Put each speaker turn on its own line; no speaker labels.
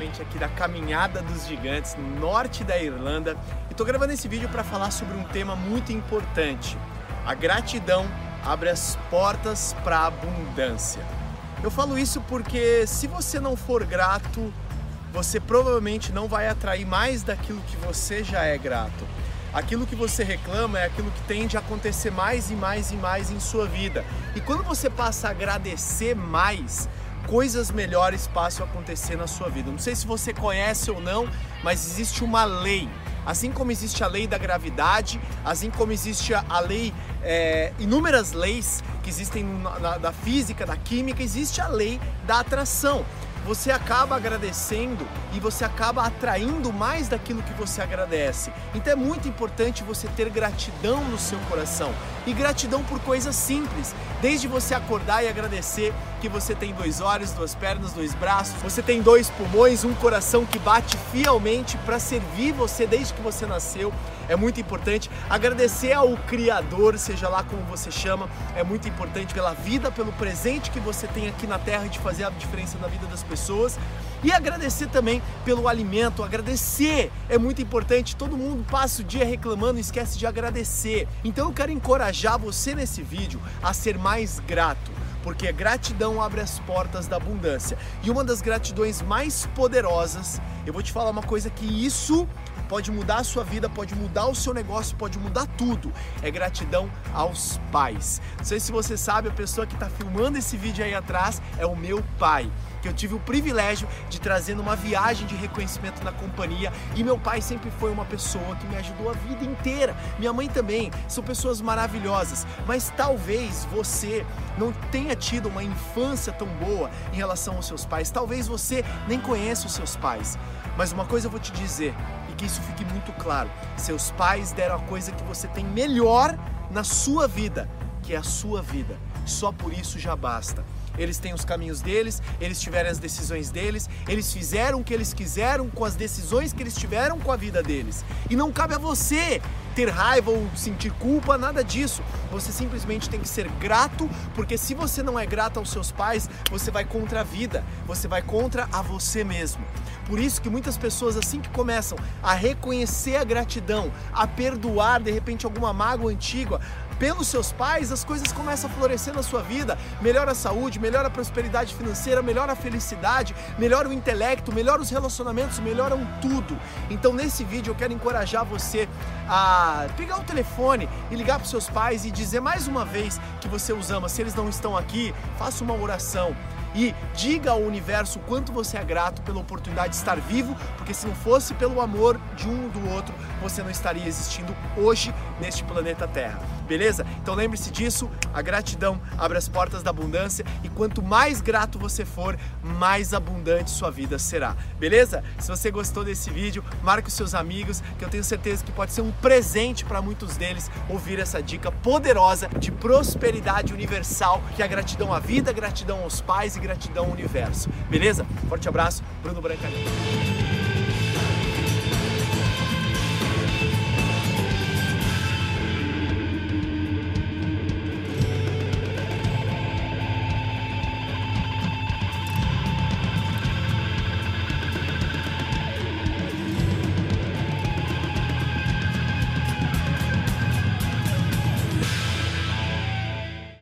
diretamente aqui da Caminhada dos Gigantes, no norte da Irlanda, e tô gravando esse vídeo para falar sobre um tema muito importante. A gratidão abre as portas para a abundância. Eu falo isso porque se você não for grato, você provavelmente não vai atrair mais daquilo que você já é grato. Aquilo que você reclama é aquilo que tende a acontecer mais e mais e mais em sua vida. E quando você passa a agradecer mais, coisas melhores passam a acontecer na sua vida. Não sei se você conhece ou não, mas existe uma lei. Assim como existe a lei da gravidade, assim como existe a lei, é, inúmeras leis que existem na, na, da física, da química, existe a lei da atração você acaba agradecendo e você acaba atraindo mais daquilo que você agradece. Então é muito importante você ter gratidão no seu coração e gratidão por coisas simples, desde você acordar e agradecer que você tem dois olhos, duas pernas, dois braços, você tem dois pulmões, um coração que bate fielmente para servir você desde que você nasceu. É muito importante agradecer ao Criador, seja lá como você chama, é muito importante pela vida, pelo presente que você tem aqui na Terra de fazer a diferença na vida das pessoas e agradecer também pelo alimento. Agradecer é muito importante. Todo mundo passa o dia reclamando e esquece de agradecer. Então eu quero encorajar você nesse vídeo a ser mais grato porque gratidão abre as portas da abundância. E uma das gratidões mais poderosas, eu vou te falar uma coisa que isso pode mudar a sua vida, pode mudar o seu negócio, pode mudar tudo. É gratidão aos pais. Não sei se você sabe, a pessoa que está filmando esse vídeo aí atrás é o meu pai que eu tive o privilégio de trazer numa viagem de reconhecimento na companhia e meu pai sempre foi uma pessoa que me ajudou a vida inteira. Minha mãe também, são pessoas maravilhosas, mas talvez você não tenha tido uma infância tão boa em relação aos seus pais. Talvez você nem conheça os seus pais. Mas uma coisa eu vou te dizer, e que isso fique muito claro: seus pais deram a coisa que você tem melhor na sua vida, que é a sua vida. Só por isso já basta eles têm os caminhos deles, eles tiveram as decisões deles, eles fizeram o que eles quiseram com as decisões que eles tiveram com a vida deles. E não cabe a você ter raiva ou sentir culpa, nada disso. Você simplesmente tem que ser grato, porque se você não é grato aos seus pais, você vai contra a vida, você vai contra a você mesmo. Por isso que muitas pessoas assim que começam a reconhecer a gratidão, a perdoar de repente alguma mágoa antiga, pelos seus pais, as coisas começam a florescer na sua vida. Melhora a saúde, melhora a prosperidade financeira, melhora a felicidade, melhora o intelecto, melhora os relacionamentos, melhoram tudo. Então nesse vídeo eu quero encorajar você a pegar o telefone e ligar para seus pais e dizer mais uma vez que você os ama. Se eles não estão aqui, faça uma oração e diga ao universo quanto você é grato pela oportunidade de estar vivo, porque se não fosse pelo amor de um do outro, você não estaria existindo hoje neste planeta Terra. Beleza? Então lembre-se disso, a gratidão abre as portas da abundância e quanto mais grato você for, mais abundante sua vida será. Beleza? Se você gostou desse vídeo, marque os seus amigos, que eu tenho certeza que pode ser um presente para muitos deles ouvir essa dica poderosa de prosperidade universal, que é a gratidão à vida, gratidão aos pais gratidão ao universo. Beleza? Forte abraço, Bruno Brancalhão.